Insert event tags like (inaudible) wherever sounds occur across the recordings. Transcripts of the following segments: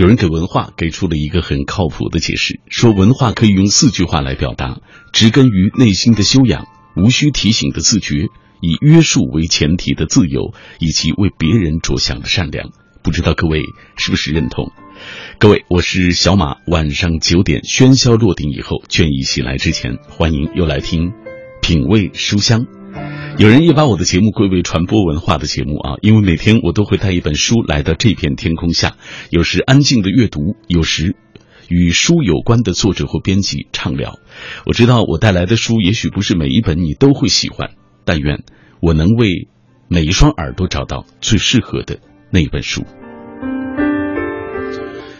有人给文化给出了一个很靠谱的解释，说文化可以用四句话来表达：植根于内心的修养，无需提醒的自觉，以约束为前提的自由，以及为别人着想的善良。不知道各位是不是认同？各位，我是小马。晚上九点，喧嚣落定以后，倦意袭来之前，欢迎又来听品味书香。有人也把我的节目归为传播文化的节目啊，因为每天我都会带一本书来到这片天空下，有时安静的阅读，有时与书有关的作者或编辑畅聊。我知道我带来的书也许不是每一本你都会喜欢，但愿我能为每一双耳朵找到最适合的那一本书。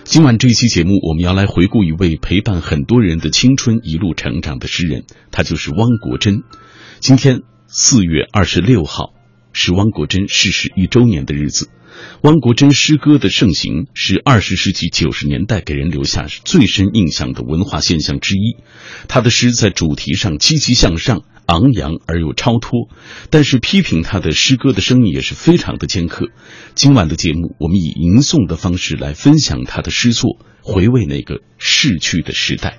今晚这一期节目，我们要来回顾一位陪伴很多人的青春一路成长的诗人，他就是汪国真。今天四月二十六号是汪国真逝世一周年的日子。汪国真诗歌的盛行是二十世纪九十年代给人留下最深印象的文化现象之一。他的诗在主题上积极向上。昂扬而又超脱，但是批评他的诗歌的声音也是非常的尖刻。今晚的节目，我们以吟诵的方式来分享他的诗作，回味那个逝去的时代。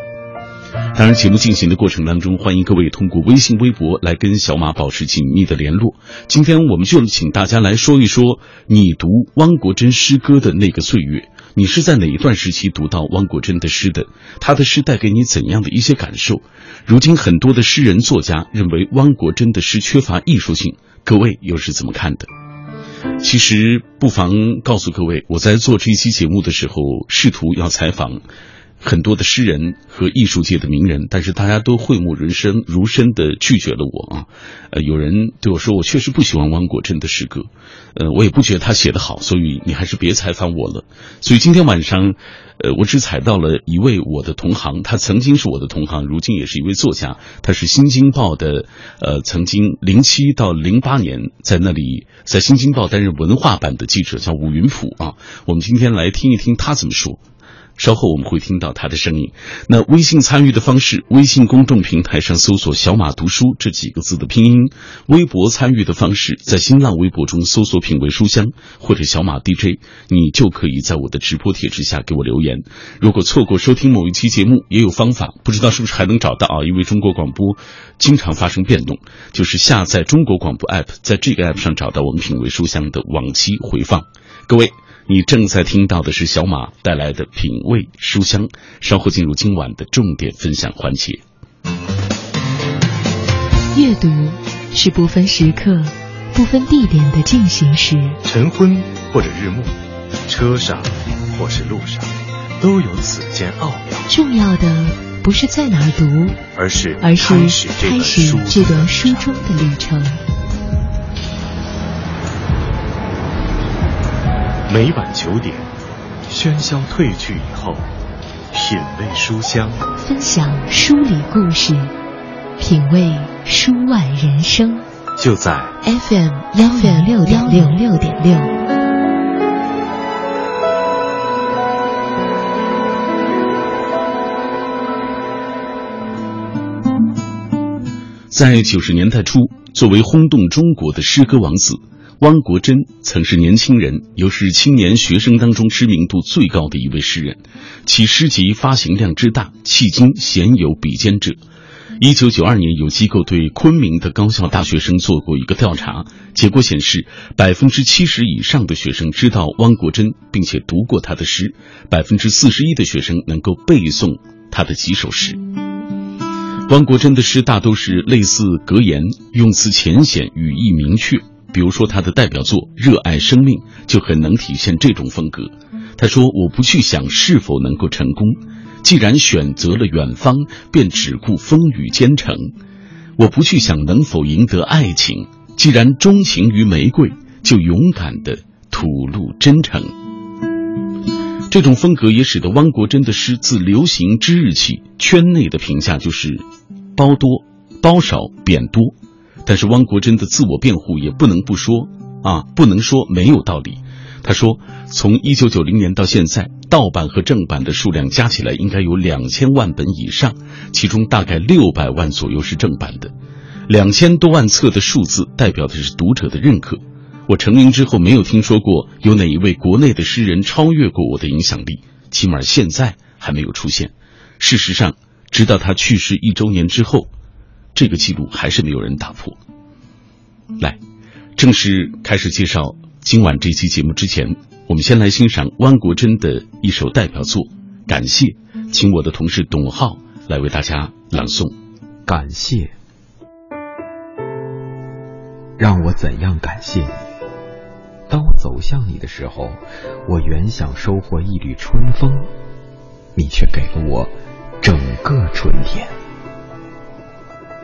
当然，节目进行的过程当中，欢迎各位通过微信、微博来跟小马保持紧密的联络。今天我们就请大家来说一说你读汪国真诗歌的那个岁月。你是在哪一段时期读到汪国真的诗的？他的诗带给你怎样的一些感受？如今很多的诗人作家认为汪国真的诗缺乏艺术性，各位又是怎么看的？其实不妨告诉各位，我在做这一期节目的时候，试图要采访。很多的诗人和艺术界的名人，但是大家都讳莫如深，如深的拒绝了我啊。呃，有人对我说，我确实不喜欢汪国真的诗歌，呃，我也不觉得他写的好，所以你还是别采访我了。所以今天晚上，呃，我只采到了一位我的同行，他曾经是我的同行，如今也是一位作家，他是《新京报》的，呃，曾经零七到零八年在那里在《新京报》担任文化版的记者，叫武云甫啊。我们今天来听一听他怎么说。稍后我们会听到他的声音。那微信参与的方式，微信公众平台上搜索“小马读书”这几个字的拼音；微博参与的方式，在新浪微博中搜索“品味书香”或者“小马 DJ”，你就可以在我的直播帖之下给我留言。如果错过收听某一期节目，也有方法，不知道是不是还能找到啊？因为中国广播经常发生变动，就是下载中国广播 app，在这个 app 上找到我们“品味书香”的往期回放。各位。你正在听到的是小马带来的品味书香，稍后进入今晚的重点分享环节。阅读是不分时刻、不分地点的进行时，晨昏或者日暮，车上或是路上，都有此间奥妙。重要的不是在哪儿读，而是而是开始这段书中的旅程。每晚九点，喧嚣褪去以后，品味书香，分享书里故事，品味书外人生，就在 FM 幺零六点六六点六。在九十年代初，作为轰动中国的诗歌王子。汪国真曾是年轻人，又是青年学生当中知名度最高的一位诗人，其诗集发行量之大，迄今鲜有比肩者。一九九二年，有机构对昆明的高校大学生做过一个调查，结果显示，百分之七十以上的学生知道汪国真，并且读过他的诗，百分之四十一的学生能够背诵他的几首诗。汪国真的诗大都是类似格言，用词浅显，语意明确。比如说他的代表作《热爱生命》就很能体现这种风格。他说：“我不去想是否能够成功，既然选择了远方，便只顾风雨兼程；我不去想能否赢得爱情，既然钟情于玫瑰，就勇敢的吐露真诚。”这种风格也使得汪国真的诗自流行之日起，圈内的评价就是“褒多、褒少、贬多”。但是汪国真的自我辩护也不能不说啊，不能说没有道理。他说，从一九九零年到现在，盗版和正版的数量加起来应该有两千万本以上，其中大概六百万左右是正版的。两千多万册的数字代表的是读者的认可。我成名之后，没有听说过有哪一位国内的诗人超越过我的影响力。起码现在还没有出现。事实上，直到他去世一周年之后，这个记录还是没有人打破。来，正式开始介绍今晚这期节目之前，我们先来欣赏汪国真的一首代表作《感谢》，请我的同事董浩来为大家朗诵《感谢》。让我怎样感谢你？当我走向你的时候，我原想收获一缕春风，你却给了我整个春天。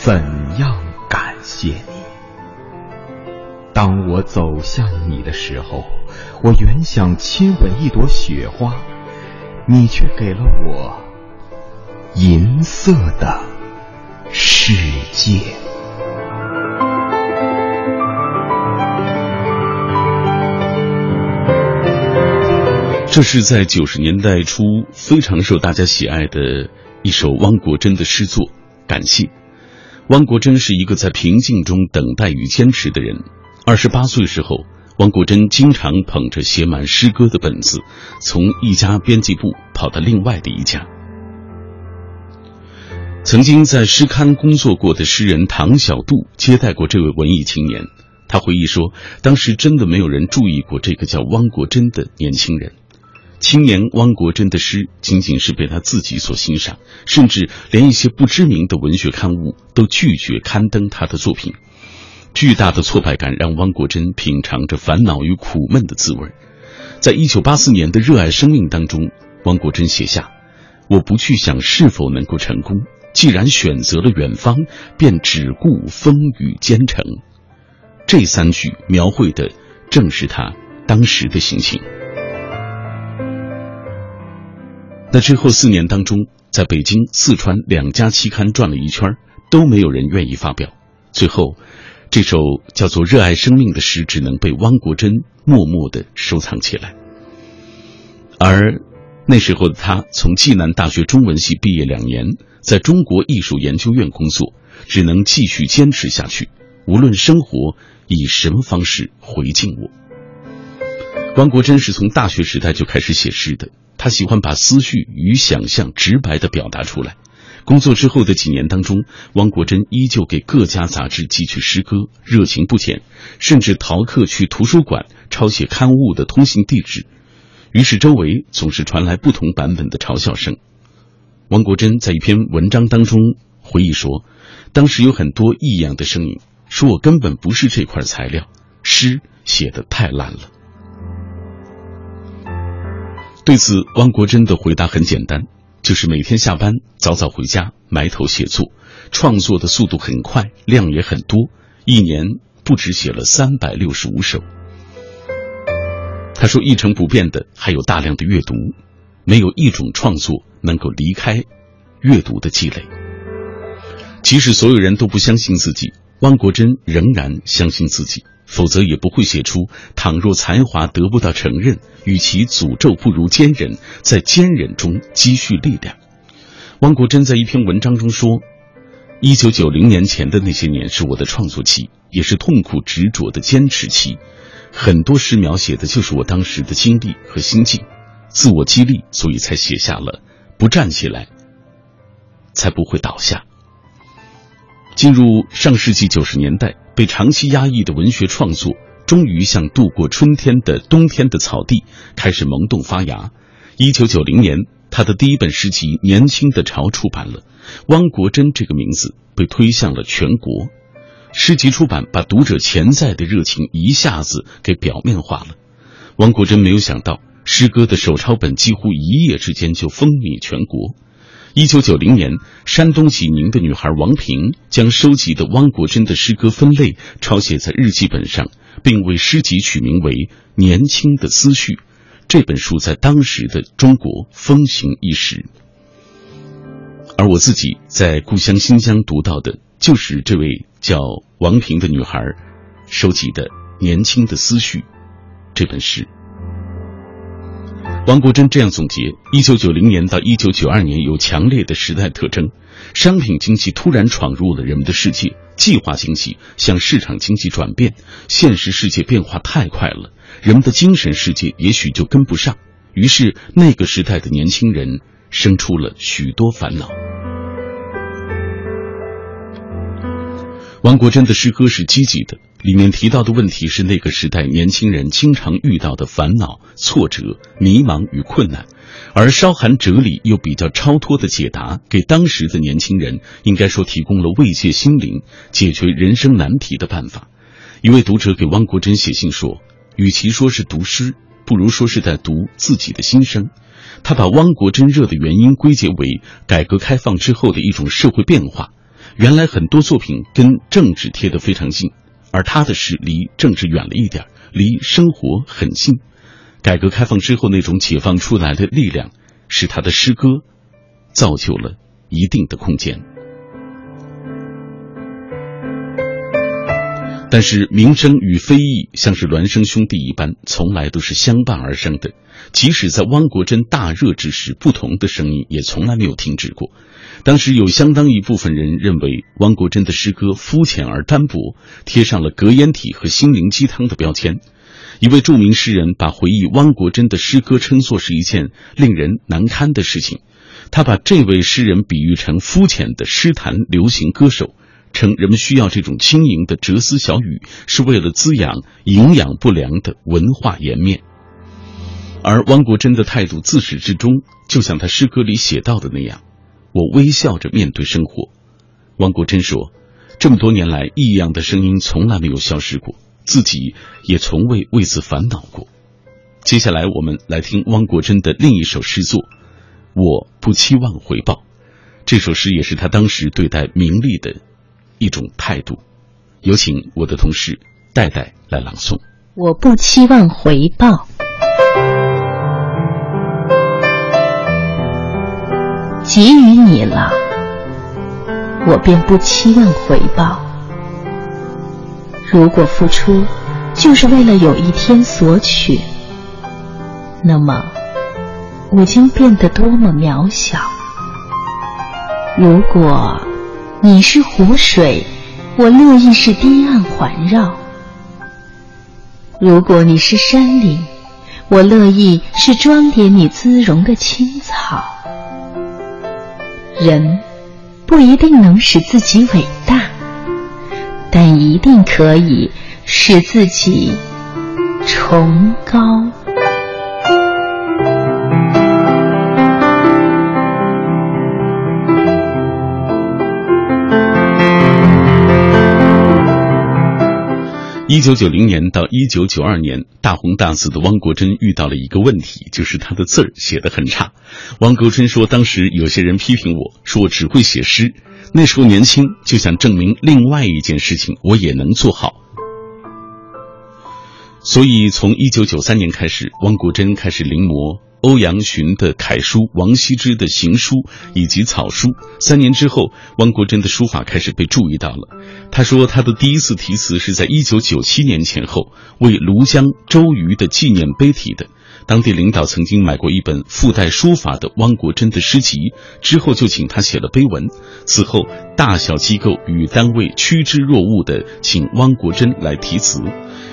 怎样感谢你？当我走向你的时候，我原想亲吻一朵雪花，你却给了我银色的世界。这是在九十年代初非常受大家喜爱的一首汪国真的诗作《感谢》。汪国真是一个在平静中等待与坚持的人。二十八岁时候，汪国真经常捧着写满诗歌的本子，从一家编辑部跑到另外的一家。曾经在诗刊工作过的诗人唐小杜接待过这位文艺青年，他回忆说，当时真的没有人注意过这个叫汪国真的年轻人。青年汪国真的诗仅仅是被他自己所欣赏，甚至连一些不知名的文学刊物都拒绝刊登他的作品。巨大的挫败感让汪国真品尝着烦恼与苦闷的滋味。在一九八四年的《热爱生命》当中，汪国真写下：“我不去想是否能够成功，既然选择了远方，便只顾风雨兼程。”这三句描绘的正是他当时的心情。那之后四年当中，在北京、四川两家期刊转了一圈，都没有人愿意发表。最后，这首叫做《热爱生命》的诗只能被汪国真默默的收藏起来。而那时候的他，从暨南大学中文系毕业两年，在中国艺术研究院工作，只能继续坚持下去，无论生活以什么方式回敬我。汪国真是从大学时代就开始写诗的。他喜欢把思绪与想象直白的表达出来。工作之后的几年当中，汪国真依旧给各家杂志寄去诗歌，热情不减，甚至逃课去图书馆抄写刊物的通信地址。于是周围总是传来不同版本的嘲笑声。汪国真在一篇文章当中回忆说：“当时有很多异样的声音，说我根本不是这块材料，诗写的太烂了。”对此，汪国真的回答很简单，就是每天下班早早回家，埋头写作，创作的速度很快，量也很多，一年不止写了三百六十五首。他说，一成不变的还有大量的阅读，没有一种创作能够离开阅读的积累。即使所有人都不相信自己，汪国真仍然相信自己。否则也不会写出“倘若才华得不到承认，与其诅咒不如坚忍，在坚忍中积蓄力量。”汪国真在一篇文章中说：“一九九零年前的那些年是我的创作期，也是痛苦执着的坚持期。很多诗描写的就是我当时的经历和心境，自我激励，所以才写下了‘不站起来，才不会倒下’。”进入上世纪九十年代。被长期压抑的文学创作，终于像度过春天的冬天的草地，开始萌动发芽。一九九零年，他的第一本诗集《年轻的潮》出版了，汪国真这个名字被推向了全国。诗集出版，把读者潜在的热情一下子给表面化了。汪国真没有想到，诗歌的手抄本几乎一夜之间就风靡全国。一九九零年，山东济宁的女孩王平将收集的汪国真的诗歌分类抄写在日记本上，并为诗集取名为《年轻的思绪》，这本书在当时的中国风行一时。而我自己在故乡新疆读到的，就是这位叫王平的女孩收集的《年轻的思绪》这本诗。王国珍这样总结：一九九零年到一九九二年有强烈的时代特征，商品经济突然闯入了人们的世界，计划经济向市场经济转变，现实世界变化太快了，人们的精神世界也许就跟不上，于是那个时代的年轻人生出了许多烦恼。王国珍的诗歌是积极的，里面提到的问题是那个时代年轻人经常遇到的烦恼、挫折、迷茫与困难，而稍含哲理又比较超脱的解答，给当时的年轻人应该说提供了慰藉心灵、解决人生难题的办法。一位读者给汪国真写信说：“与其说是读诗，不如说是在读自己的心声。”他把汪国真热的原因归结为改革开放之后的一种社会变化。原来很多作品跟政治贴得非常近，而他的诗离政治远了一点，离生活很近。改革开放之后那种解放出来的力量，使他的诗歌造就了一定的空间。但是名声与非议像是孪生兄弟一般，从来都是相伴而生的。即使在汪国真大热之时，不同的声音也从来没有停止过。当时有相当一部分人认为汪国真的诗歌肤浅而单薄，贴上了格言体和心灵鸡汤的标签。一位著名诗人把回忆汪国真的诗歌称作是一件令人难堪的事情。他把这位诗人比喻成肤浅的诗坛流行歌手，称人们需要这种轻盈的哲思小语，是为了滋养营养不良的文化颜面。而汪国真的态度自始至终，就像他诗歌里写到的那样。我微笑着面对生活，汪国真说：“这么多年来，异样的声音从来没有消失过，自己也从未为此烦恼过。”接下来，我们来听汪国真的另一首诗作《我不期望回报》。这首诗也是他当时对待名利的一种态度。有请我的同事戴戴来朗诵《我不期望回报》。给予你了，我便不期望回报。如果付出就是为了有一天索取，那么我将变得多么渺小。如果你是湖水，我乐意是堤岸环绕；如果你是山林，我乐意是装点你姿容的青草。人不一定能使自己伟大，但一定可以使自己崇高。一九九零年到一九九二年，大红大紫的汪国真遇到了一个问题，就是他的字儿写得很差。汪国真说，当时有些人批评我说我只会写诗，那时候年轻就想证明另外一件事情，我也能做好。所以从一九九三年开始，汪国真开始临摹。欧阳询的楷书、王羲之的行书以及草书。三年之后，汪国真的书法开始被注意到了。他说，他的第一次题词是在一九九七年前后，为庐江周瑜的纪念碑题的。当地领导曾经买过一本附带书法的汪国真的诗集，之后就请他写了碑文。此后，大小机构与单位趋之若鹜的请汪国真来题词，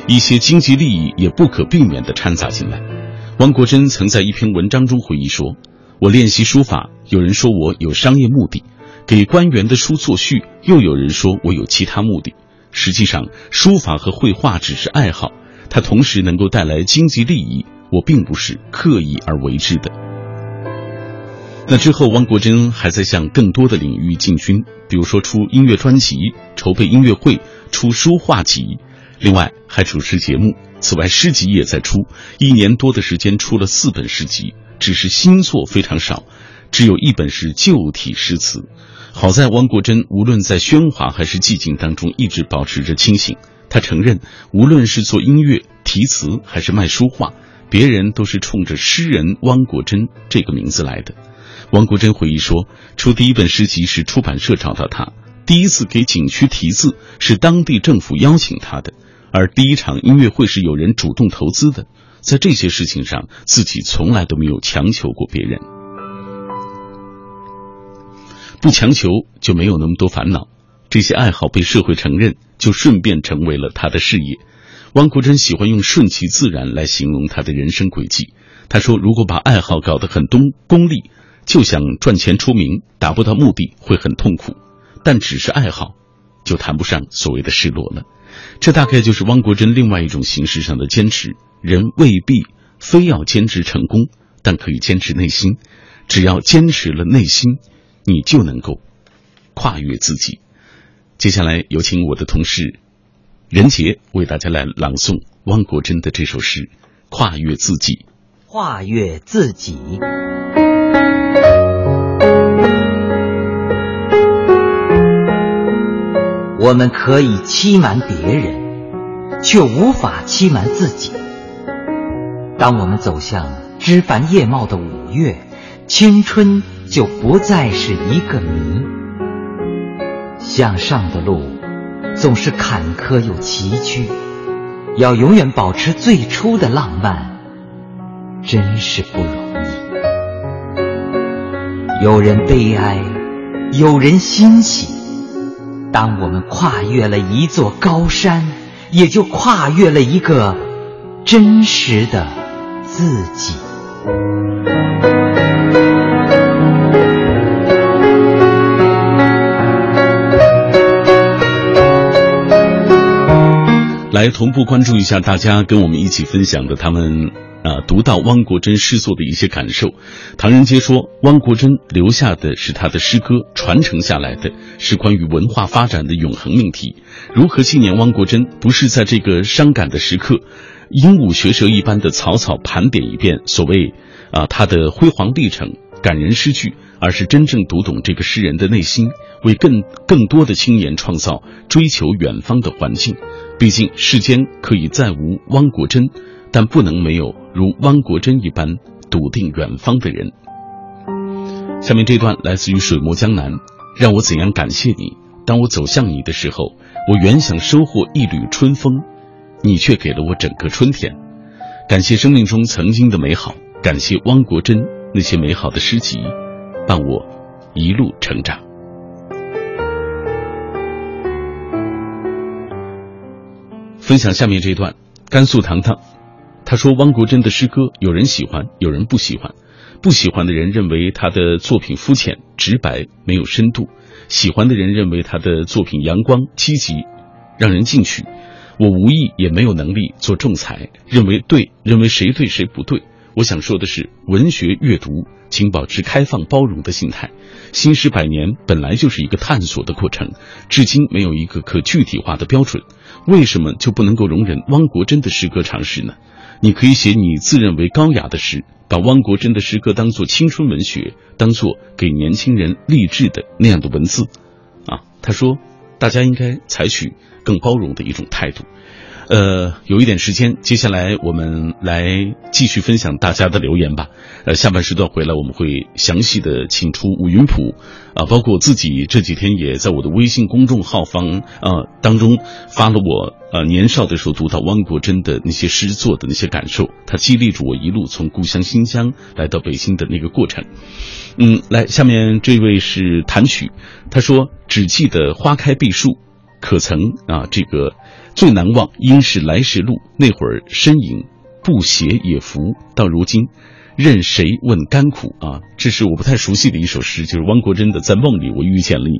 一些经济利益也不可避免地掺杂进来。汪国真曾在一篇文章中回忆说：“我练习书法，有人说我有商业目的；给官员的书作序，又有人说我有其他目的。实际上，书法和绘画只是爱好，它同时能够带来经济利益。我并不是刻意而为之的。”那之后，汪国真还在向更多的领域进军，比如说出音乐专辑、筹备音乐会、出书画集。另外还主持节目，此外诗集也在出，一年多的时间出了四本诗集，只是新作非常少，只有一本是旧体诗词。好在汪国真无论在喧哗还是寂静当中，一直保持着清醒。他承认，无论是做音乐、题词还是卖书画，别人都是冲着诗人汪国真这个名字来的。汪国真回忆说，出第一本诗集是出版社找到他，第一次给景区题字是当地政府邀请他的，而第一场音乐会是有人主动投资的。在这些事情上，自己从来都没有强求过别人，不强求就没有那么多烦恼。这些爱好被社会承认，就顺便成为了他的事业。汪国真喜欢用顺其自然来形容他的人生轨迹。他说：“如果把爱好搞得很东功利，就想赚钱出名，达不到目的会很痛苦。但只是爱好，就谈不上所谓的失落了。”这大概就是汪国真另外一种形式上的坚持。人未必非要坚持成功，但可以坚持内心。只要坚持了内心，你就能够跨越自己。接下来有请我的同事任杰为大家来朗诵汪国真的这首诗《跨越自己》。跨越自己，我们可以欺瞒别人，却无法欺瞒自己。当我们走向枝繁叶茂的五月，青春就不再是一个谜。向上的路总是坎坷又崎岖，要永远保持最初的浪漫，真是不容易。有人悲哀，有人欣喜。当我们跨越了一座高山，也就跨越了一个真实的。自己。来同步关注一下大家跟我们一起分享的他们啊读到汪国真诗作的一些感受。唐人街说，汪国真留下的是他的诗歌，传承下来的是关于文化发展的永恒命题。如何纪念汪国真？不是在这个伤感的时刻。鹦鹉学舌一般的草草盘点一遍所谓啊他的辉煌历程、感人诗句，而是真正读懂这个诗人的内心，为更更多的青年创造追求远方的环境。毕竟世间可以再无汪国真，但不能没有如汪国真一般笃定远方的人。下面这段来自于水墨江南，让我怎样感谢你？当我走向你的时候，我原想收获一缕春风。你却给了我整个春天，感谢生命中曾经的美好，感谢汪国真那些美好的诗集，伴我一路成长。分享下面这段，甘肃糖糖，他说汪国真的诗歌，有人喜欢，有人不喜欢。不喜欢的人认为他的作品肤浅、直白、没有深度；喜欢的人认为他的作品阳光、积极，让人进取。我无意也没有能力做仲裁，认为对，认为谁对谁不对。我想说的是，文学阅读，请保持开放包容的心态。新诗百年本来就是一个探索的过程，至今没有一个可具体化的标准。为什么就不能够容忍汪国真的诗歌尝试呢？你可以写你自认为高雅的诗，把汪国真的诗歌当做青春文学，当做给年轻人励志的那样的文字。啊，他说，大家应该采取。更包容的一种态度，呃，有一点时间，接下来我们来继续分享大家的留言吧。呃，下半时段回来，我们会详细的请出五云谱，啊，包括我自己这几天也在我的微信公众号方啊当中发了我呃年少的时候读到汪国真的那些诗作的那些感受，他激励着我一路从故乡新疆来到北京的那个过程。嗯，来，下面这位是谭曲，他说只记得花开碧树。可曾啊？这个最难忘，应是来时路。那会儿身影不斜也浮，到如今，任谁问甘苦啊？这是我不太熟悉的一首诗，就是汪国真的《在梦里我遇见了你》。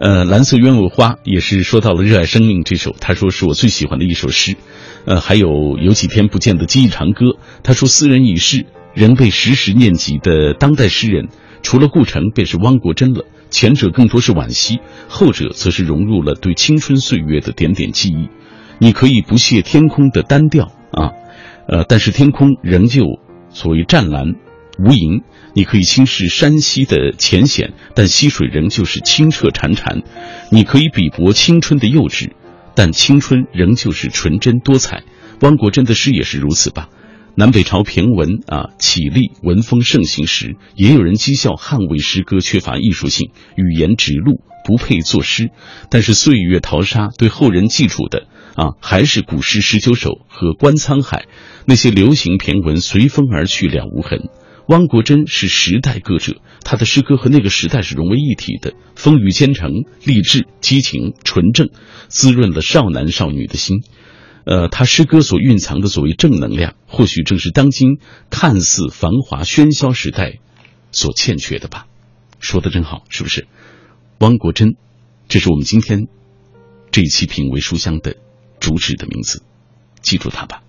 呃，蓝色鸢尾花也是说到了热爱生命这首，他说是我最喜欢的一首诗。呃，还有有几天不见的记忆长歌，他说斯人已逝，仍被时时念及的当代诗人，除了顾城，便是汪国真了。前者更多是惋惜，后者则是融入了对青春岁月的点点记忆。你可以不屑天空的单调啊，呃，但是天空仍旧所谓湛蓝无垠。你可以轻视山溪的浅显，但溪水仍旧是清澈潺潺。你可以比薄青春的幼稚，但青春仍旧是纯真多彩。汪国真的诗也是如此吧？南北朝骈文啊起立文风盛行时，也有人讥笑汉魏诗歌缺乏艺术性，语言直露，不配作诗。但是岁月淘沙，对后人记住的啊，还是古诗十九首和观沧海。那些流行骈文随风而去，了无痕。汪国真是时代歌者，他的诗歌和那个时代是融为一体的，风雨兼程，励志、激情、纯正，滋润了少男少女的心。呃，他诗歌所蕴藏的所谓正能量，或许正是当今看似繁华喧嚣时代所欠缺的吧。说的真好，是不是？汪国真，这是我们今天这一期品味书香的主旨的名字，记住它吧。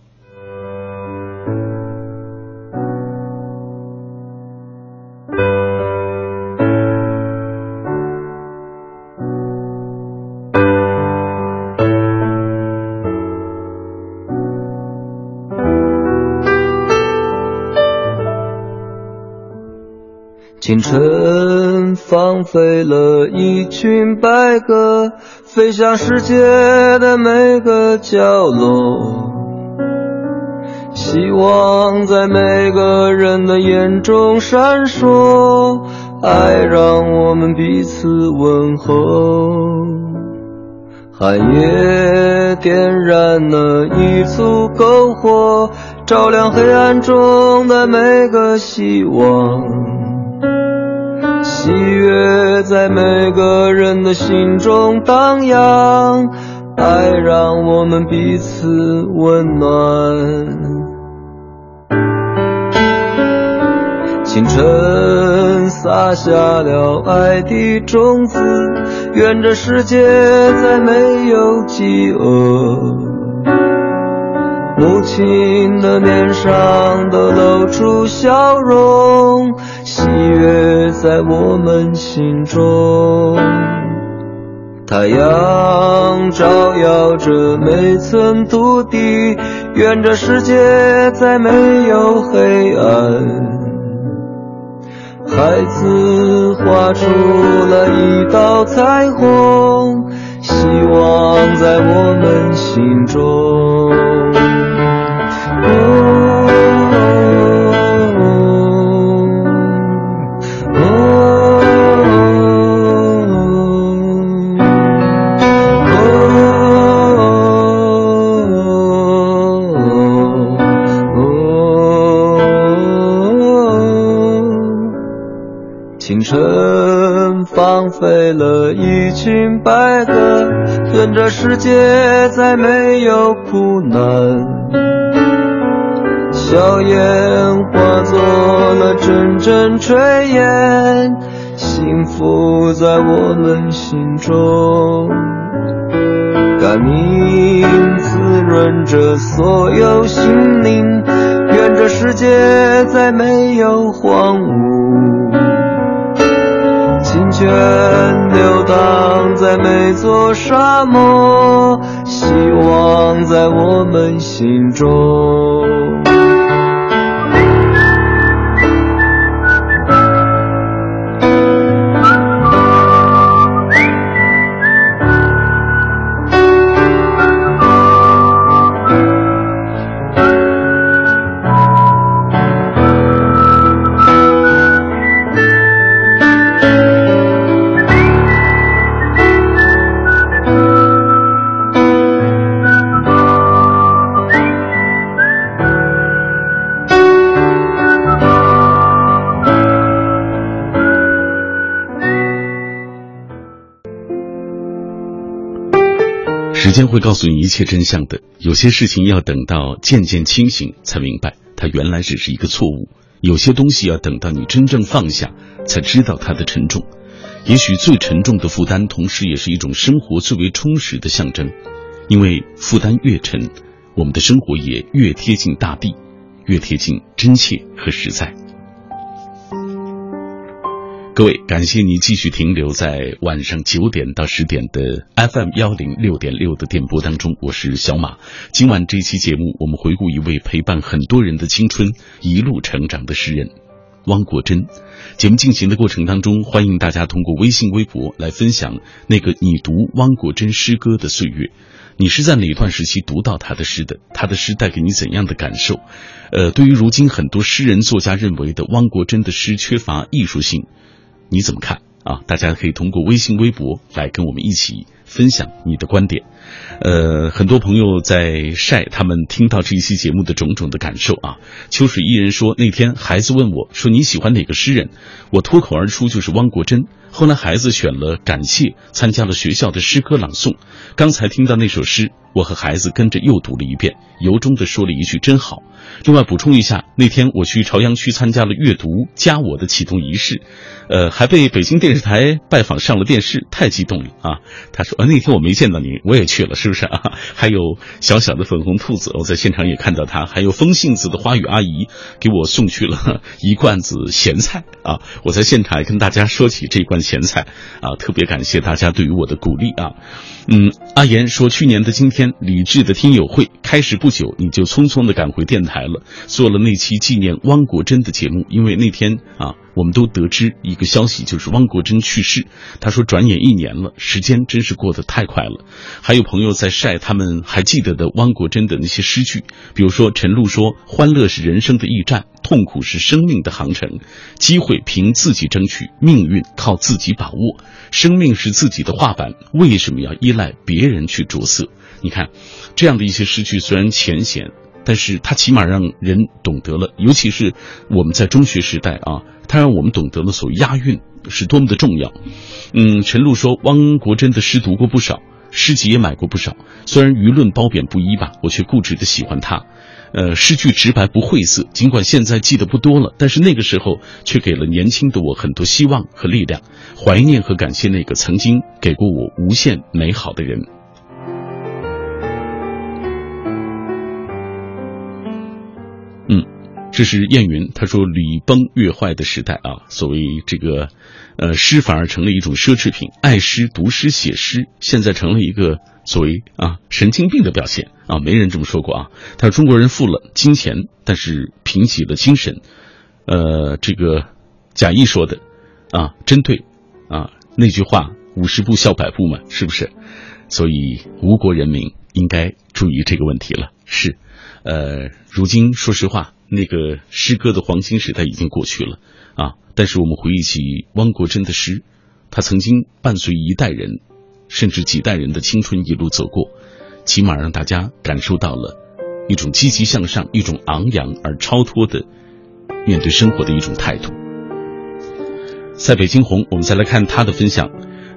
青春放飞了一群白鸽，飞向世界的每个角落。希望在每个人的眼中闪烁，爱让我们彼此问候。寒夜点燃了一簇篝火，照亮黑暗中的每个希望。喜悦在每个人的心中荡漾，爱让我们彼此温暖。清晨撒下了爱的种子，愿这世界再没有饥饿。母亲的脸上都露出笑容，喜悦在我们心中。太阳照耀着每寸土地，愿这世界再没有黑暗。孩子画出了一道彩虹，希望在我们心中。清晨放飞了一群白鸽，愿这世界再没有苦难。硝烟化作了阵阵炊烟，幸福在我们心中。甘霖滋润着所有心灵，愿这世界再没有荒芜。流淌在每座沙漠，希望在我们心中。间会告诉你一切真相的。有些事情要等到渐渐清醒才明白，它原来只是一个错误；有些东西要等到你真正放下，才知道它的沉重。也许最沉重的负担，同时也是一种生活最为充实的象征。因为负担越沉，我们的生活也越贴近大地，越贴近真切和实在。各位，感谢你继续停留在晚上九点到十点的 FM 幺零六点六的电波当中，我是小马。今晚这期节目，我们回顾一位陪伴很多人的青春、一路成长的诗人汪国真。节目进行的过程当中，欢迎大家通过微信、微博来分享那个你读汪国真诗歌的岁月。你是在哪段时期读到他的诗的？他的诗带给你怎样的感受？呃，对于如今很多诗人作家认为的汪国真的诗缺乏艺术性，你怎么看啊？大家可以通过微信、微博来跟我们一起分享你的观点。呃，很多朋友在晒他们听到这一期节目的种种的感受啊。秋水伊人说，那天孩子问我说你喜欢哪个诗人，我脱口而出就是汪国真。后来孩子选了感谢，参加了学校的诗歌朗诵。刚才听到那首诗，我和孩子跟着又读了一遍，由衷的说了一句真好。另外补充一下，那天我去朝阳区参加了阅读加我的启动仪式，呃，还被北京电视台拜访上了电视，太激动了啊！他说，呃，那天我没见到您，我也去了，是不是啊？(laughs) 还有小小的粉红兔子，我在现场也看到他，还有风信子的花语阿姨给我送去了 (laughs) 一罐子咸菜啊！我在现场也跟大家说起这罐咸菜啊，特别感谢大家对于我的鼓励啊。嗯，阿言说，去年的今天，李志的听友会开始不久，你就匆匆的赶回电台了，做了那期纪念汪国真的节目。因为那天啊，我们都得知一个消息，就是汪国真去世。他说，转眼一年了，时间真是过得太快了。还有朋友在晒他们还记得的汪国真的那些诗句，比如说陈露说：“欢乐是人生的驿站，痛苦是生命的航程，机会凭自己争取，命运靠自己把握。生命是自己的画板，为什么要依赖别人去着色？你看，这样的一些诗句虽然浅显，但是它起码让人懂得了，尤其是我们在中学时代啊，它让我们懂得了所谓押韵是多么的重要。嗯，陈露说，汪国真的诗读过不少，诗集也买过不少，虽然舆论褒贬不一吧，我却固执的喜欢他。呃，诗句直白不晦涩，尽管现在记得不多了，但是那个时候却给了年轻的我很多希望和力量。怀念和感谢那个曾经给过我无限美好的人。这是燕云，他说礼崩乐坏的时代啊，所谓这个，呃，诗反而成了一种奢侈品，爱诗、读诗、写诗，现在成了一个所谓啊神经病的表现啊，没人这么说过啊。他说中国人富了金钱，但是贫瘠了精神。呃，这个贾谊说的啊，真对啊，那句话五十步笑百步嘛，是不是？所以吴国人民应该注意这个问题了。是，呃，如今说实话，那个诗歌的黄金时代已经过去了啊。但是我们回忆起汪国真的诗，他曾经伴随一代人，甚至几代人的青春一路走过，起码让大家感受到了一种积极向上、一种昂扬而超脱的面对生活的一种态度。在北京红，我们再来看他的分享。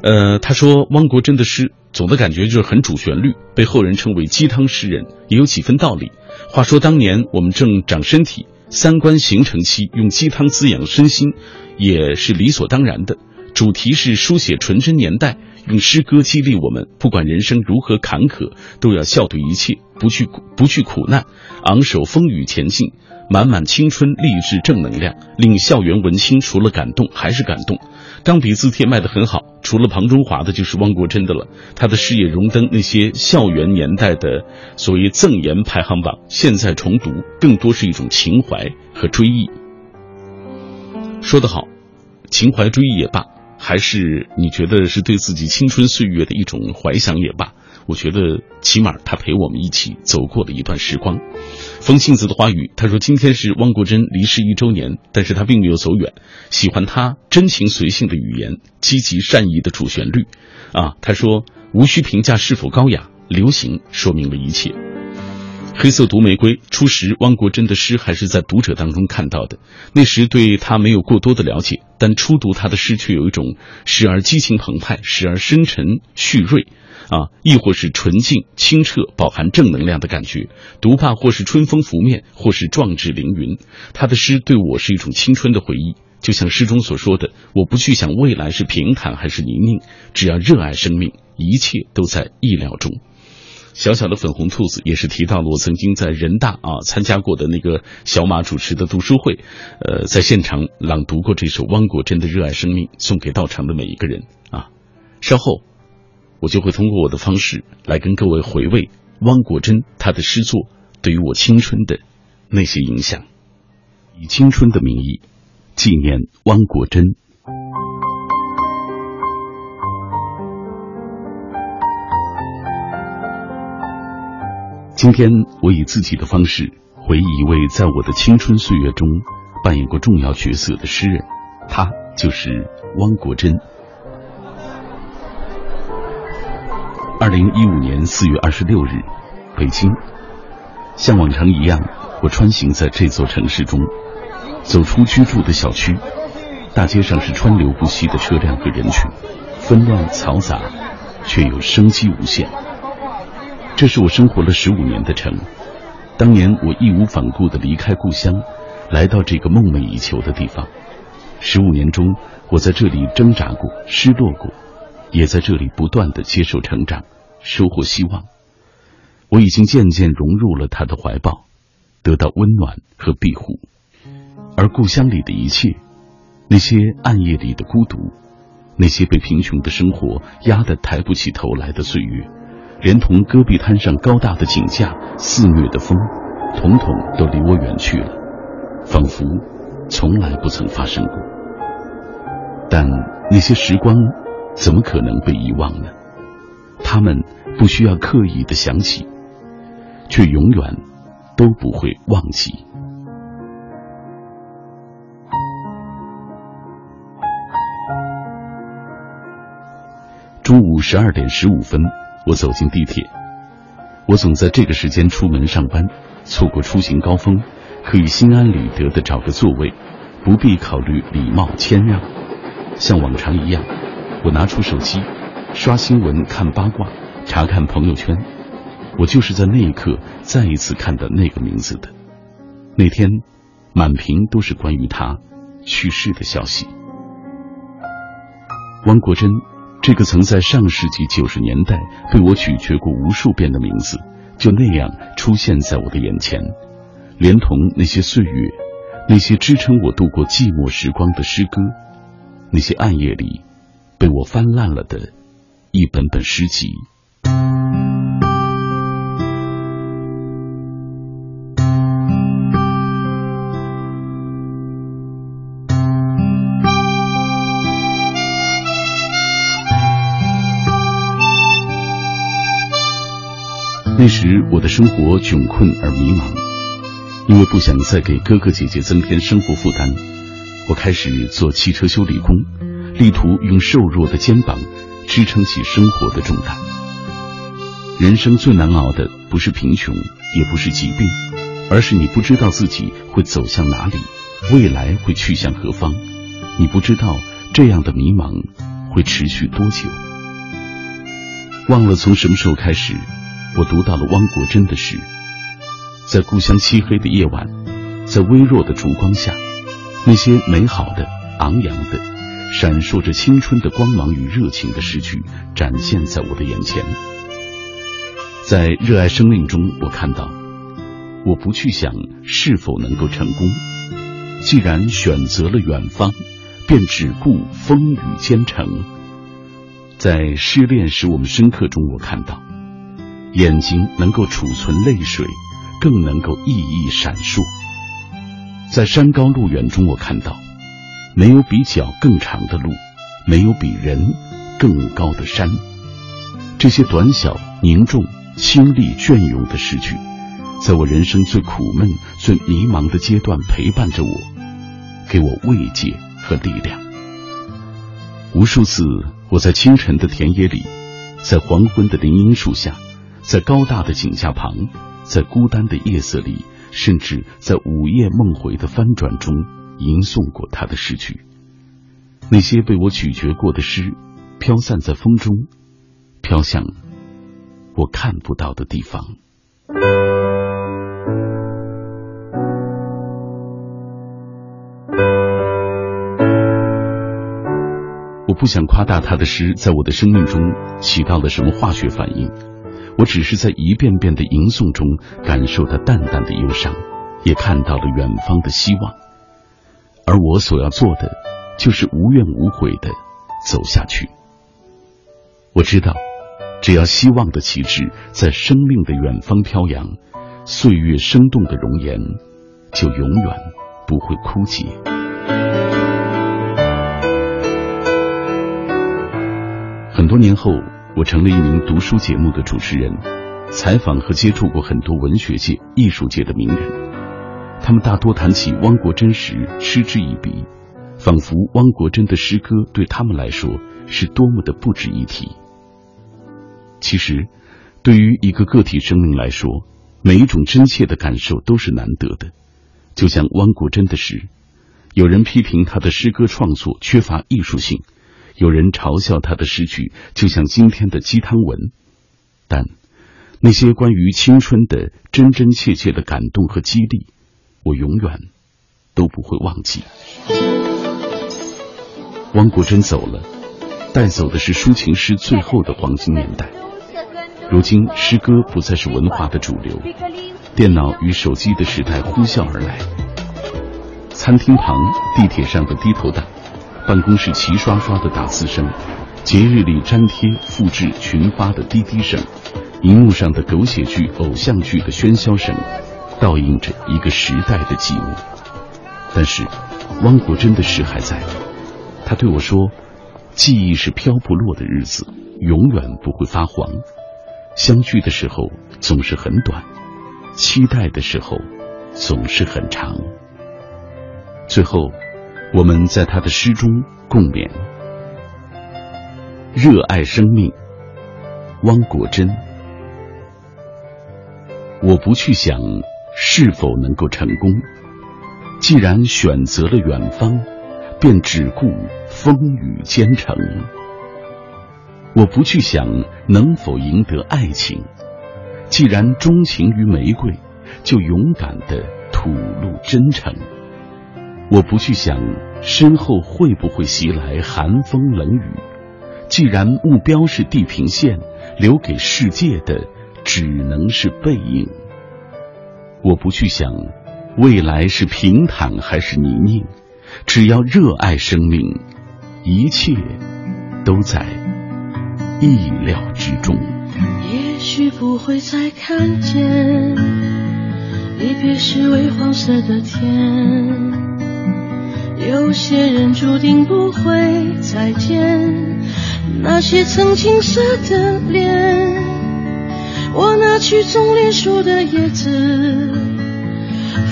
呃，他说汪国真的诗总的感觉就是很主旋律，被后人称为鸡汤诗人，也有几分道理。话说当年我们正长身体、三观形成期，用鸡汤滋养身心，也是理所当然的。主题是书写纯真年代，用诗歌激励我们，不管人生如何坎坷，都要笑对一切，不去不去苦难，昂首风雨前进，满满青春励志正能量，令校园文青除了感动还是感动。钢笔字帖卖得很好，除了庞中华的，就是汪国真的了。他的诗也荣登那些校园年代的所谓赠言排行榜。现在重读，更多是一种情怀和追忆。说得好，情怀追忆也罢，还是你觉得是对自己青春岁月的一种怀想也罢，我觉得起码他陪我们一起走过了一段时光。风信子的花语，他说今天是汪国真离世一周年，但是他并没有走远，喜欢他真情随性的语言，积极善意的主旋律，啊，他说无需评价是否高雅，流行说明了一切。黑色毒玫瑰，初时汪国真的诗还是在读者当中看到的，那时对他没有过多的了解，但初读他的诗却有一种时而激情澎湃，时而深沉蓄锐。啊，亦或是纯净清澈、饱含正能量的感觉。读罢，或是春风拂面，或是壮志凌云。他的诗对我是一种青春的回忆，就像诗中所说的：“我不去想未来是平坦还是泥泞，只要热爱生命，一切都在意料中。”小小的粉红兔子也是提到了我曾经在人大啊参加过的那个小马主持的读书会，呃，在现场朗读过这首汪国真的《热爱生命》，送给到场的每一个人啊。稍后。我就会通过我的方式来跟各位回味汪国真他的诗作对于我青春的那些影响，以青春的名义纪念汪国真。今天我以自己的方式回忆一位在我的青春岁月中扮演过重要角色的诗人，他就是汪国真。二零一五年四月二十六日，北京，像往常一样，我穿行在这座城市中，走出居住的小区，大街上是川流不息的车辆和人群，纷乱嘈杂，却又生机无限。这是我生活了十五年的城，当年我义无反顾地离开故乡，来到这个梦寐以求的地方。十五年中，我在这里挣扎过，失落过。也在这里不断的接受成长，收获希望。我已经渐渐融入了他的怀抱，得到温暖和庇护。而故乡里的一切，那些暗夜里的孤独，那些被贫穷的生活压得抬不起头来的岁月，连同戈壁滩上高大的井架、肆虐的风，统统都离我远去了，仿佛从来不曾发生过。但那些时光。怎么可能被遗忘呢？他们不需要刻意的想起，却永远都不会忘记。中午十二点十五分，我走进地铁。我总在这个时间出门上班，错过出行高峰，可以心安理得的找个座位，不必考虑礼貌谦让，像往常一样。我拿出手机，刷新闻、看八卦、查看朋友圈。我就是在那一刻再一次看到那个名字的。那天，满屏都是关于他去世的消息。汪国真，这个曾在上世纪九十年代被我咀嚼过无数遍的名字，就那样出现在我的眼前，连同那些岁月，那些支撑我度过寂寞时光的诗歌，那些暗夜里。被我翻烂了的一本本诗集。那时我的生活窘困而迷茫，因为不想再给哥哥姐姐增添生活负担，我开始做汽车修理工。力图用瘦弱的肩膀支撑起生活的重担。人生最难熬的不是贫穷，也不是疾病，而是你不知道自己会走向哪里，未来会去向何方。你不知道这样的迷茫会持续多久。忘了从什么时候开始，我读到了汪国真的诗，在故乡漆黑的夜晚，在微弱的烛光下，那些美好的、昂扬的。闪烁着青春的光芒与热情的诗句展现在我的眼前。在热爱生命中，我看到，我不去想是否能够成功。既然选择了远方，便只顾风雨兼程。在失恋使我们深刻中，我看到，眼睛能够储存泪水，更能够熠熠闪烁。在山高路远中，我看到。没有比脚更长的路，没有比人更高的山。这些短小、凝重、清丽、隽永的诗句，在我人生最苦闷、最迷茫的阶段陪伴着我，给我慰藉和力量。无数次，我在清晨的田野里，在黄昏的林荫树下，在高大的井架旁，在孤单的夜色里，甚至在午夜梦回的翻转中。吟诵过他的诗句，那些被我咀嚼过的诗，飘散在风中，飘向我看不到的地方。我不想夸大他的诗在我的生命中起到了什么化学反应，我只是在一遍遍的吟诵中感受到淡淡的忧伤，也看到了远方的希望。而我所要做的，就是无怨无悔的走下去。我知道，只要希望的旗帜在生命的远方飘扬，岁月生动的容颜就永远不会枯竭。很多年后，我成了一名读书节目的主持人，采访和接触过很多文学界、艺术界的名人，他们大多谈起汪国真时嗤之以鼻，仿佛汪国真的诗歌对他们来说是多么的不值一提。其实，对于一个个体生命来说，每一种真切的感受都是难得的。就像汪国真的诗，有人批评他的诗歌创作缺乏艺术性，有人嘲笑他的诗句就像今天的鸡汤文，但。那些关于青春的真真切切的感动和激励，我永远都不会忘记。汪国真走了，带走的是抒情诗最后的黄金年代。如今，诗歌不再是文化的主流，电脑与手机的时代呼啸而来。餐厅旁、地铁上的低头党，办公室齐刷刷的打字声，节日里粘贴、复制、群发的滴滴声。荧幕上的狗血剧、偶像剧的喧嚣声，倒映着一个时代的寂寞。但是，汪国真的诗还在。他对我说：“记忆是飘不落的日子，永远不会发黄。相聚的时候总是很短，期待的时候总是很长。”最后，我们在他的诗中共勉：热爱生命，汪国真。我不去想是否能够成功，既然选择了远方，便只顾风雨兼程。我不去想能否赢得爱情，既然钟情于玫瑰，就勇敢的吐露真诚。我不去想身后会不会袭来寒风冷雨，既然目标是地平线，留给世界的。只能是背影。我不去想未来是平坦还是泥泞，只要热爱生命，一切都在意料之中。也许不会再看见离别时微黄色的天，有些人注定不会再见那些曾青涩的脸。我拿去棕榈树的叶子，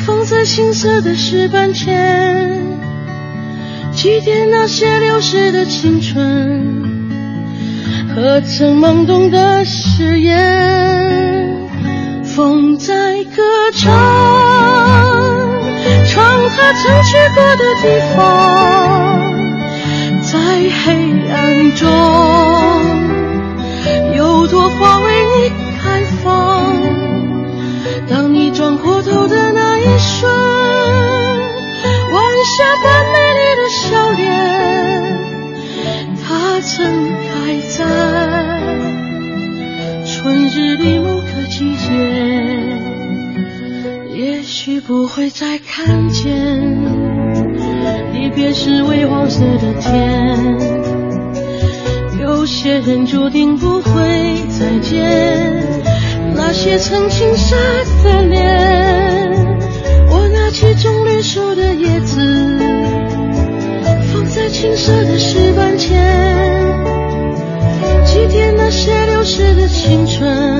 放在青涩的石板前，祭奠那些流逝的青春和曾懵懂的誓言。风在歌唱，唱它曾去过的地方，在黑暗中，有朵花为。开放。当你转过头的那一瞬，晚霞般美丽的笑脸，它曾开在春日里某个季节。也许不会再看见离别时微黄色的天，有些人注定不会再见。那些曾青涩的脸，我拿起棕榈树的叶子，放在青涩的石板前，祭奠那些流逝的青春。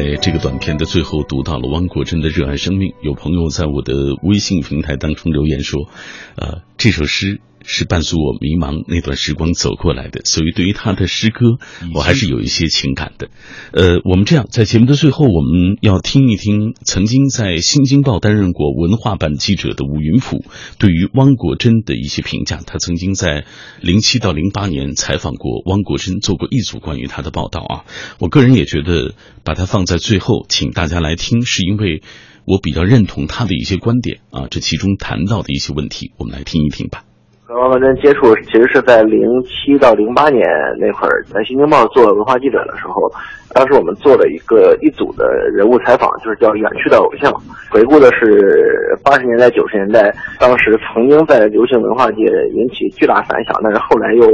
在这个短片的最后读到了汪国真的热爱生命。有朋友在我的微信平台当中留言说，呃，这首诗。是伴随我迷茫那段时光走过来的，所以对于他的诗歌，我还是有一些情感的。呃，我们这样在节目的最后，我们要听一听曾经在《新京报》担任过文化版记者的吴云甫对于汪国真的一些评价。他曾经在零七到零八年采访过汪国真，做过一组关于他的报道啊。我个人也觉得把它放在最后，请大家来听，是因为我比较认同他的一些观点啊。这其中谈到的一些问题，我们来听一听吧。和王文珍接触其实是在零七到零八年那会儿，在《新京报》做文化记者的时候。当时我们做了一个一组的人物采访，就是叫《远去的偶像》，回顾的是八十年代、九十年代，当时曾经在流行文化界引起巨大反响，但是后来又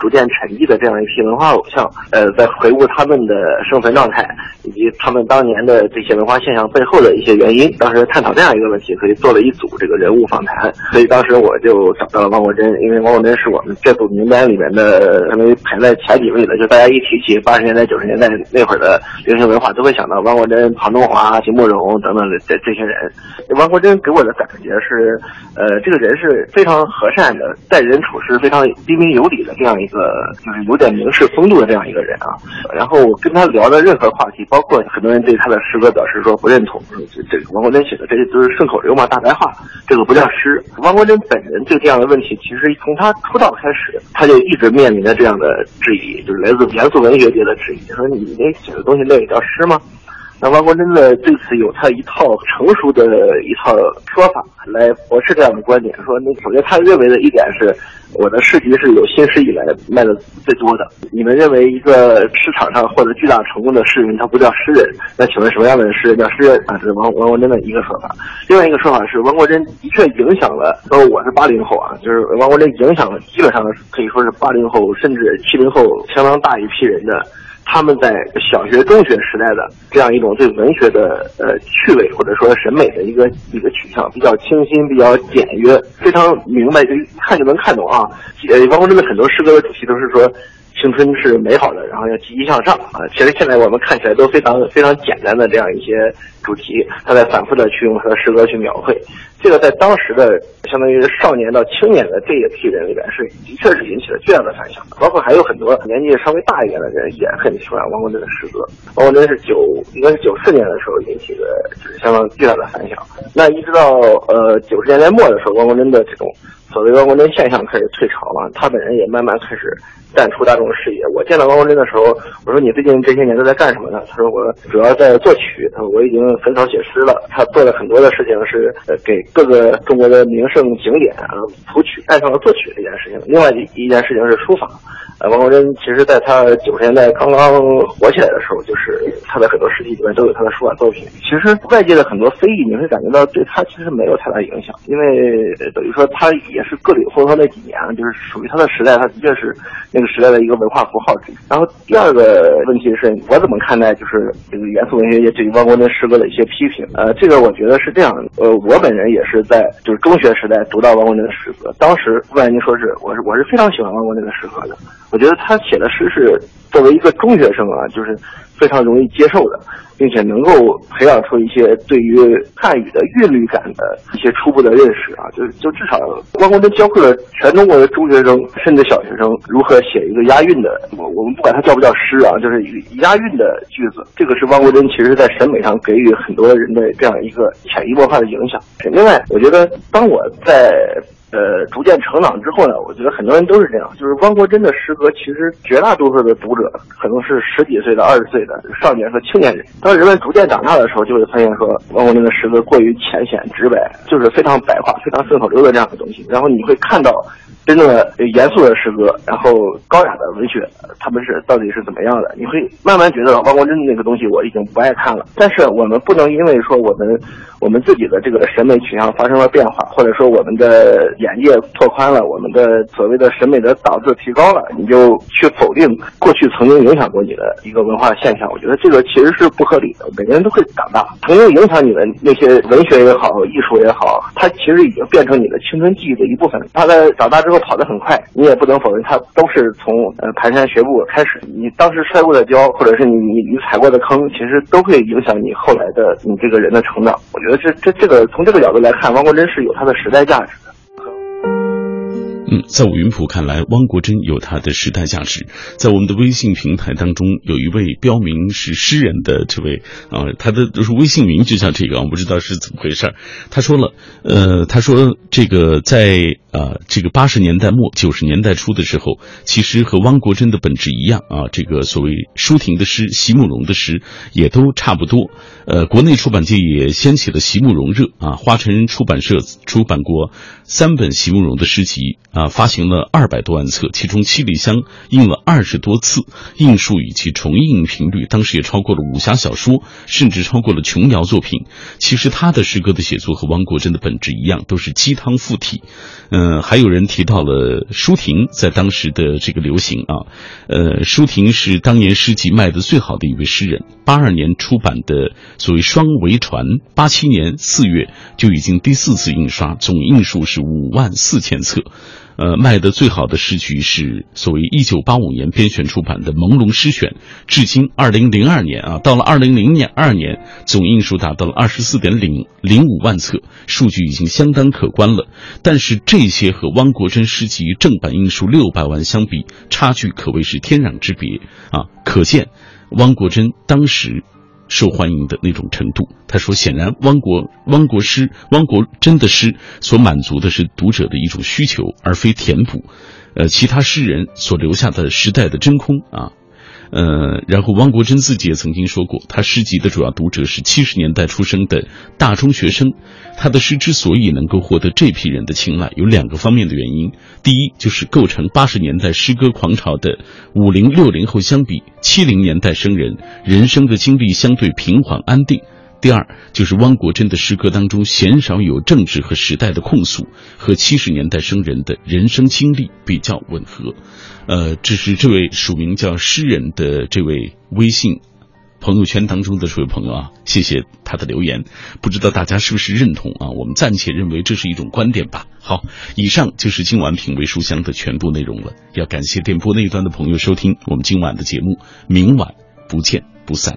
逐渐沉寂的这样一批文化偶像。呃，在回顾他们的生存状态，以及他们当年的这些文化现象背后的一些原因。当时探讨这样一个问题，所以做了一组这个人物访谈。所以当时我就找到了汪国真，因为汪国真是我们这组名单里面的，相当于排在前几位的。就大家一提起八十年代、九十年代那。一会儿的流行文化都会想到汪国真、庞中华、席慕容等等的这这些人。汪国真给我的感觉是，呃，这个人是非常和善的，待人处事非常彬彬有礼的这样一个，就是有点名士风度的这样一个人啊。然后我跟他聊的任何话题，包括很多人对他的诗歌表示说不认同，这这汪国真写的这些都是顺口溜嘛，大白话，这个不叫诗。汪国真本人对这样的问题，其实从他出道开始，他就一直面临着这样的质疑，就是来自严肃文学界的质疑，说你那。写的东西那也叫诗吗？那汪国真呢对此有他一套成熟的一套说法来驳斥这样的观点。说那首先他认为的一点是，我的诗集是有新诗以来卖的最多的。你们认为一个市场上获得巨大成功的诗人他不叫诗人？那请问什么样的诗人叫诗人啊？这是汪汪国真的一个说法。另外一个说法是，汪国真的确影响了。说我是八零后啊，就是汪国真影响了基本上可以说是八零后甚至七零后相当大一批人的。他们在小学、中学时代的这样一种对文学的呃趣味或者说审美的一个一个取向，比较清新，比较简约，非常明白，就一看就能看懂啊。呃，包括这边很多诗歌的主题都是说。青春是美好的，然后要积极向上啊！其实现在我们看起来都非常非常简单的这样一些主题，他在反复的去用他的诗歌去描绘。这个在当时的相当于少年到青年的这一批人里边，是的确是引起了巨大的反响。包括还有很多年纪稍微大一点的人也很喜欢汪国真的诗歌。汪国真是九应该是九四年的时候引起的，就是相当巨大的反响。那一直到呃九十年代末的时候，汪国真的这种。所谓汪国真现象开始退潮了，他本人也慢慢开始淡出大众视野。我见到汪国真的时候，我说：“你最近这些年都在干什么呢？”他说：“我主要在作曲，他说我已经很少写诗了。他做了很多的事情是给各个中国的名胜景点啊谱曲，爱上了作曲这件事情。另外一件事情是书法。呃，汪国真其实在他九十年代刚刚火起来的时候，就是他的很多诗集里面都有他的书法作品。其实外界的很多非议，你会感觉到对他其实没有太大影响，因为等于说他也。是个领风骚那几年，就是属于他的时代，他的确是那个时代的一个文化符号。然后第二个问题是我怎么看待就是这个元素文学界对于汪国真诗歌的一些批评？呃，这个我觉得是这样。呃，我本人也是在就是中学时代读到汪国真的诗歌，当时不然您说是我是我是非常喜欢汪国真的诗歌的。我觉得他写的诗是作为一个中学生啊，就是非常容易接受的。并且能够培养出一些对于汉语的韵律感的一些初步的认识啊，就就至少汪国真教会了全中国的中学生甚至小学生如何写一个押韵的，我我们不管他叫不叫诗啊，就是押韵的句子。这个是汪国真其实在审美上给予很多人的这样一个潜移默化的影响。另外，我觉得当我在。呃，逐渐成长之后呢，我觉得很多人都是这样，就是汪国真的诗歌，其实绝大多数的读者可能是十几岁的、二十岁的少年和青年人。当人们逐渐长大的时候，就会发现说，汪国真的诗歌过于浅显直白，就是非常白话、非常顺口溜的这样的东西。然后你会看到。真正的严肃的诗歌，然后高雅的文学，他们是到底是怎么样的？你会慢慢觉得汪国真那个东西我已经不爱看了。但是我们不能因为说我们我们自己的这个审美取向发生了变化，或者说我们的眼界拓宽了，我们的所谓的审美的档次提高了，你就去否定过去曾经影响过你的一个文化现象。我觉得这个其实是不合。理的，每个人都会长大。曾经影响你的那些文学也好，艺术也好，它其实已经变成你的青春记忆的一部分。他在长大之后跑得很快，你也不能否认，他都是从呃蹒跚学步开始。你当时摔过的跤，或者是你你你踩过的坑，其实都会影响你后来的你这个人的成长。我觉得这这这个从这个角度来看，汪国真是有他的时代价值。在我云普看来，汪国真有他的时代价值。在我们的微信平台当中，有一位标明是诗人的这位啊，他的就是微信名就叫这个，我不知道是怎么回事。他说了，呃，他说这个在啊这个八十年代末九十年代初的时候，其实和汪国真的本质一样啊，这个所谓舒婷的诗、席慕容的诗也都差不多。呃，国内出版界也掀起了席慕容热啊，花城出版社出版过三本席慕容的诗集。啊，发行了二百多万册，其中《七里香》印了二十多次，印数以及重印频率，当时也超过了武侠小说，甚至超过了琼瑶作品。其实他的诗歌的写作和汪国真的本质一样，都是鸡汤附体。嗯，还有人提到了舒婷在当时的这个流行啊，呃，舒婷是当年诗集卖的最好的一位诗人。八二年出版的所谓《双桅传》，八七年四月就已经第四次印刷，总印数是五万四千册。呃，卖的最好的诗句是所谓一九八五年编选出版的《朦胧诗选》，至今二零零二年啊，到了二零零年二年，总印数达到了二十四点零零五万册，数据已经相当可观了。但是这些和汪国真诗集正版印数六百万相比，差距可谓是天壤之别啊！可见，汪国真当时。受欢迎的那种程度，他说：“显然，汪国汪国师、汪国真的诗所满足的是读者的一种需求，而非填补，呃，其他诗人所留下的时代的真空啊。”呃，然后汪国真自己也曾经说过，他诗集的主要读者是七十年代出生的大中学生。他的诗之所以能够获得这批人的青睐，有两个方面的原因。第一，就是构成八十年代诗歌狂潮的五零六零后相比，七零年代生人人生的经历相对平缓安定。第二，就是汪国真的诗歌当中鲜少有政治和时代的控诉，和七十年代生人的人生经历比较吻合。呃，这是这位署名叫诗人的这位微信朋友圈当中的这位朋友啊，谢谢他的留言。不知道大家是不是认同啊？我们暂且认为这是一种观点吧。好，以上就是今晚品味书香的全部内容了。要感谢电波那一端的朋友收听我们今晚的节目，明晚不见不散。